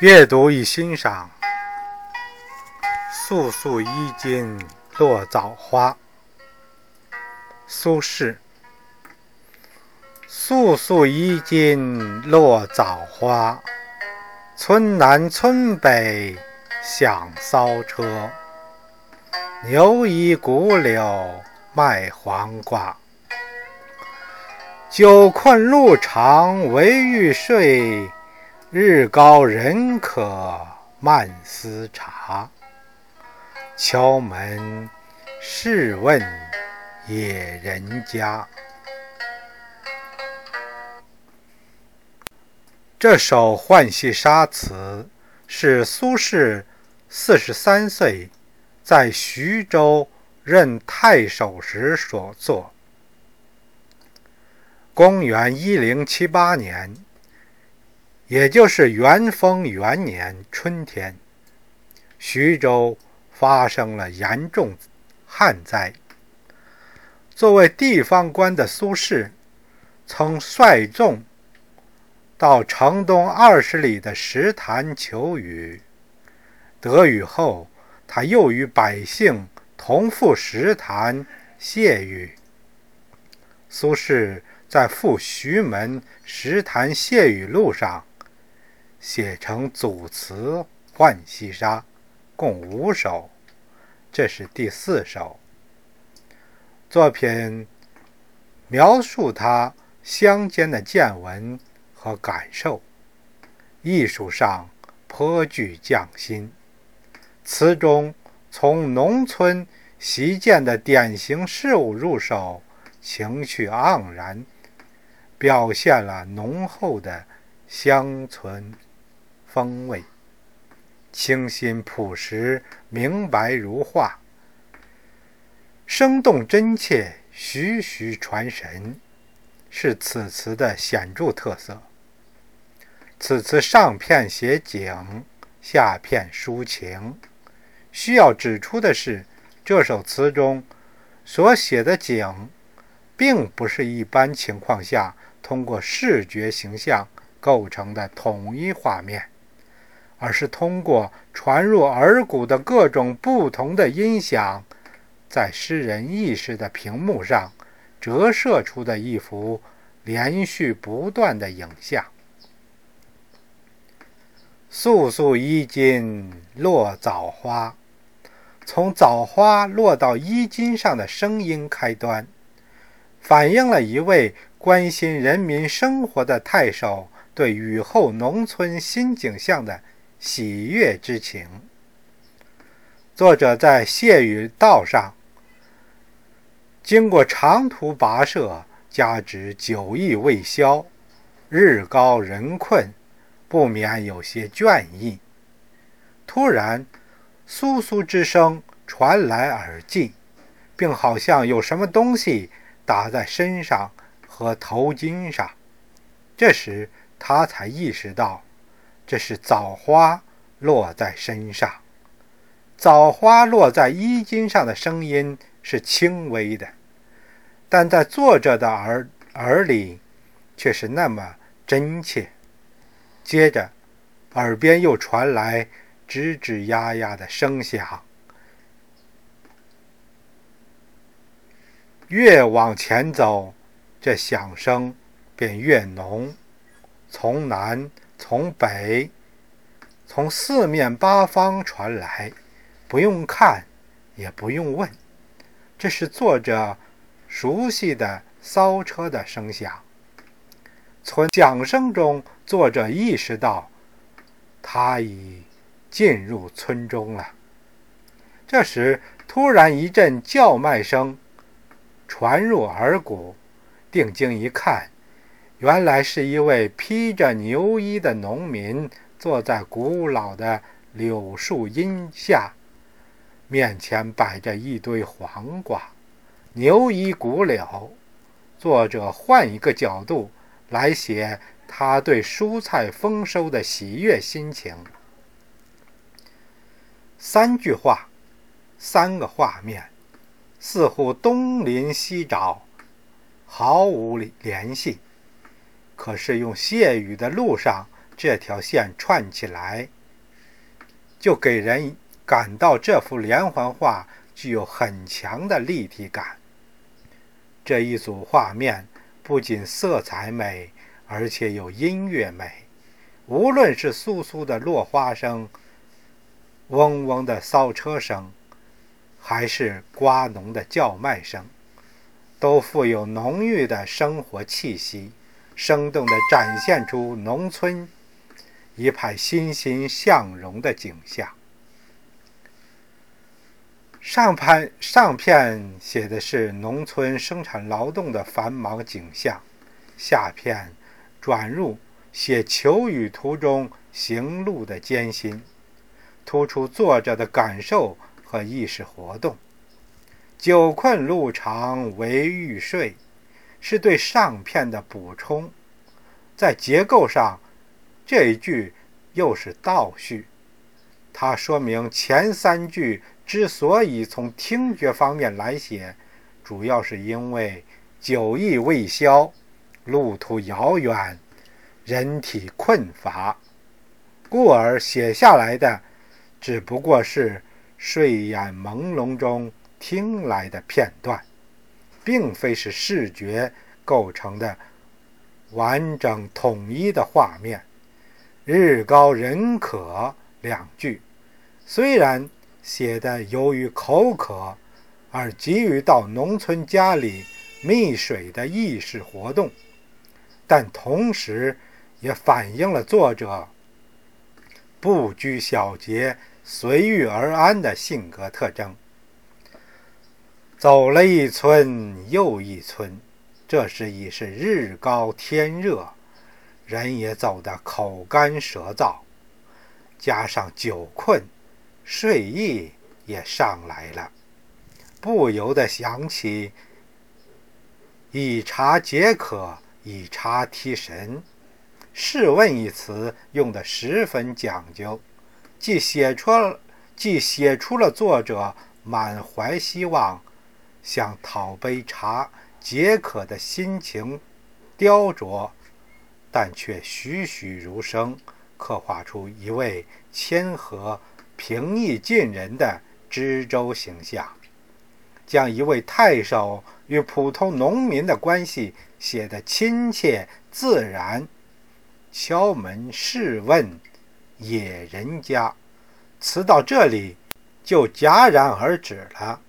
阅读与欣赏，素素衣襟落枣花。苏轼。素素衣襟落枣花，村南村北响骚车。牛衣古柳卖黄瓜，酒困路长唯欲睡。日高人可慢思察，敲门试问野人家。这首《浣溪沙》词是苏轼四十三岁在徐州任太守时所作。公元一零七八年。也就是元丰元年春天，徐州发生了严重旱灾。作为地方官的苏轼，曾率众到城东二十里的石潭求雨。得雨后，他又与百姓同赴石潭谢雨。苏轼在赴徐门石潭谢雨路上。写成组词《浣溪沙》，共五首，这是第四首。作品描述他乡间的见闻和感受，艺术上颇具匠心。词中从农村习见的典型事物入手，情趣盎然，表现了浓厚的乡村。风味清新朴实，明白如画，生动真切，徐徐传神，是此词的显著特色。此词上片写景，下片抒情。需要指出的是，这首词中所写的景，并不是一般情况下通过视觉形象构成的统一画面。而是通过传入耳骨的各种不同的音响，在诗人意识的屏幕上折射出的一幅连续不断的影像。素素衣襟落枣花，从枣花落到衣襟上的声音开端，反映了一位关心人民生活的太守对雨后农村新景象的。喜悦之情。作者在谢雨道上经过长途跋涉，加之酒意未消，日高人困，不免有些倦意。突然，簌簌之声传来耳际，并好像有什么东西打在身上和头巾上。这时，他才意识到。这是枣花落在身上，枣花落在衣襟上的声音是轻微的，但在作者的耳耳里却是那么真切。接着，耳边又传来吱吱呀呀的声响，越往前走，这响声便越浓，从南。从北，从四面八方传来，不用看，也不用问，这是作者熟悉的骚车的声响。从响声中，作者意识到他已进入村中了。这时，突然一阵叫卖声传入耳骨，定睛一看。原来是一位披着牛衣的农民，坐在古老的柳树荫下，面前摆着一堆黄瓜。牛衣古柳，作者换一个角度来写他对蔬菜丰收的喜悦心情。三句话，三个画面，似乎东临西找，毫无联系。可是用谢雨的路上这条线串起来，就给人感到这幅连环画具有很强的立体感。这一组画面不仅色彩美，而且有音乐美。无论是簌簌的落花声、嗡嗡的骚车声，还是瓜农的叫卖声，都富有浓郁的生活气息，生动地展现出农村一派欣欣向荣的景象。上篇上片写的是农村生产劳动的繁忙景象，下片转入。写求雨途中行路的艰辛，突出作者的感受和意识活动。久困路长唯欲睡，是对上片的补充。在结构上，这一句又是倒叙，它说明前三句之所以从听觉方面来写，主要是因为酒意未消，路途遥远。人体困乏，故而写下来的只不过是睡眼朦胧中听来的片段，并非是视觉构成的完整统一的画面。日高人渴两句，虽然写的由于口渴而急于到农村家里觅水的意识活动，但同时。也反映了作者不拘小节、随遇而安的性格特征。走了一村又一村，这时已是日高天热，人也走得口干舌燥，加上酒困，睡意也上来了，不由得想起“以茶解渴，以茶提神”。试问一词用的十分讲究，既写出了既写出了作者满怀希望，想讨杯茶解渴的心情雕琢，但却栩栩如生，刻画出一位谦和平易近人的知州形象，将一位太守与普通农民的关系写得亲切自然。敲门试问野人家，词到这里就戛然而止了。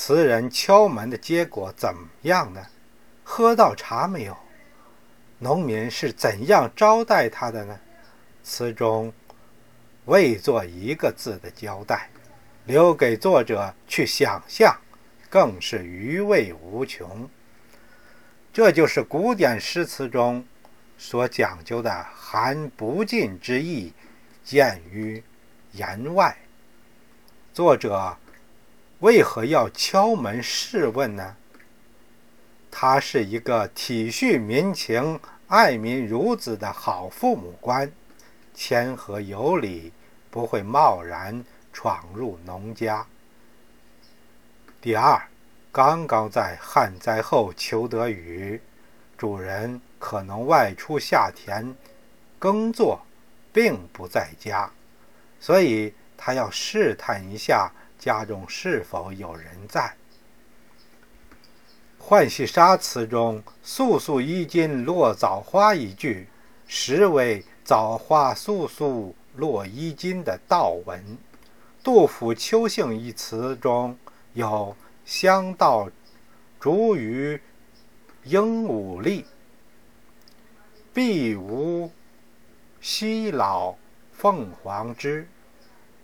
词人敲门的结果怎么样呢？喝到茶没有？农民是怎样招待他的呢？词中未做一个字的交代，留给作者去想象，更是余味无穷。这就是古典诗词中。所讲究的含不尽之意，见于言外。作者为何要敲门试问呢？他是一个体恤民情、爱民如子的好父母官，谦和有礼，不会贸然闯入农家。第二，刚刚在旱灾后求得雨，主人。可能外出下田耕作，并不在家，所以他要试探一下家中是否有人在。《浣溪沙》词中“簌簌衣襟落枣花”一句，实为“枣花簌簌落衣襟”的悼文。杜甫《秋兴》一词中有“香道逐鱼鹦鹉立”。必无西老凤凰枝，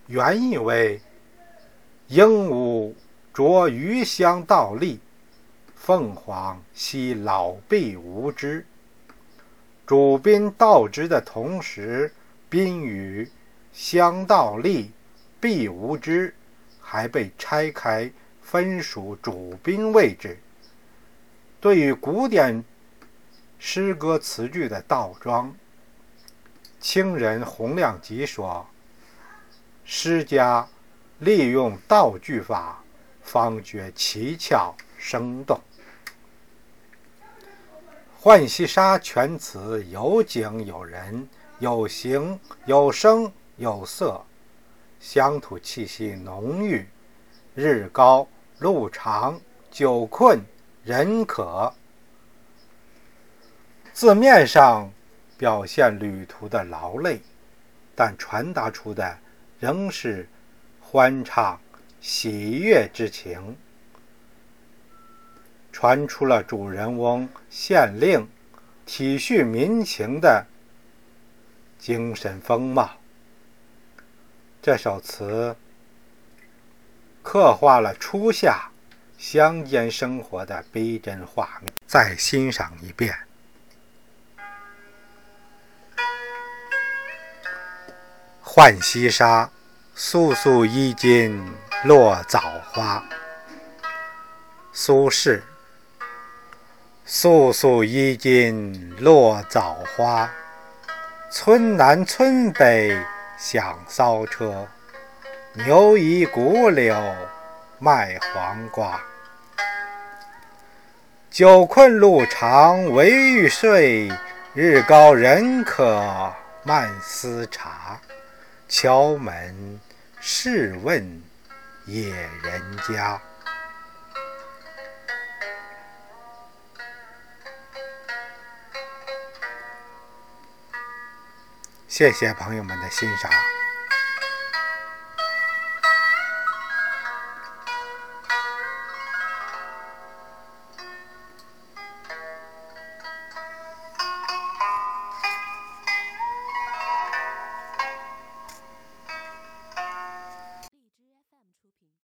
原意为鹦鹉啄鱼香倒立，凤凰吸老毕无知。主宾倒之的同时，宾语香倒立，必无知，还被拆开分属主宾位置。对于古典。诗歌词句的倒装，清人洪亮吉说：“诗家利用道具法，方觉奇巧生动。”《浣溪沙》全词有景有人，有形有声有色，乡土气息浓郁。日高路长，久困人渴。字面上表现旅途的劳累，但传达出的仍是欢畅喜悦之情，传出了主人翁县令体恤民情的精神风貌。这首词刻画了初夏乡间生活的逼真画面，再欣赏一遍。浣溪沙，簌簌衣襟落枣花。苏轼。簌簌衣襟落枣花，村南村北响骚车。牛移古柳卖黄瓜。久困路长惟欲睡，日高人渴慢思茶。敲门试问野人家。谢谢朋友们的欣赏。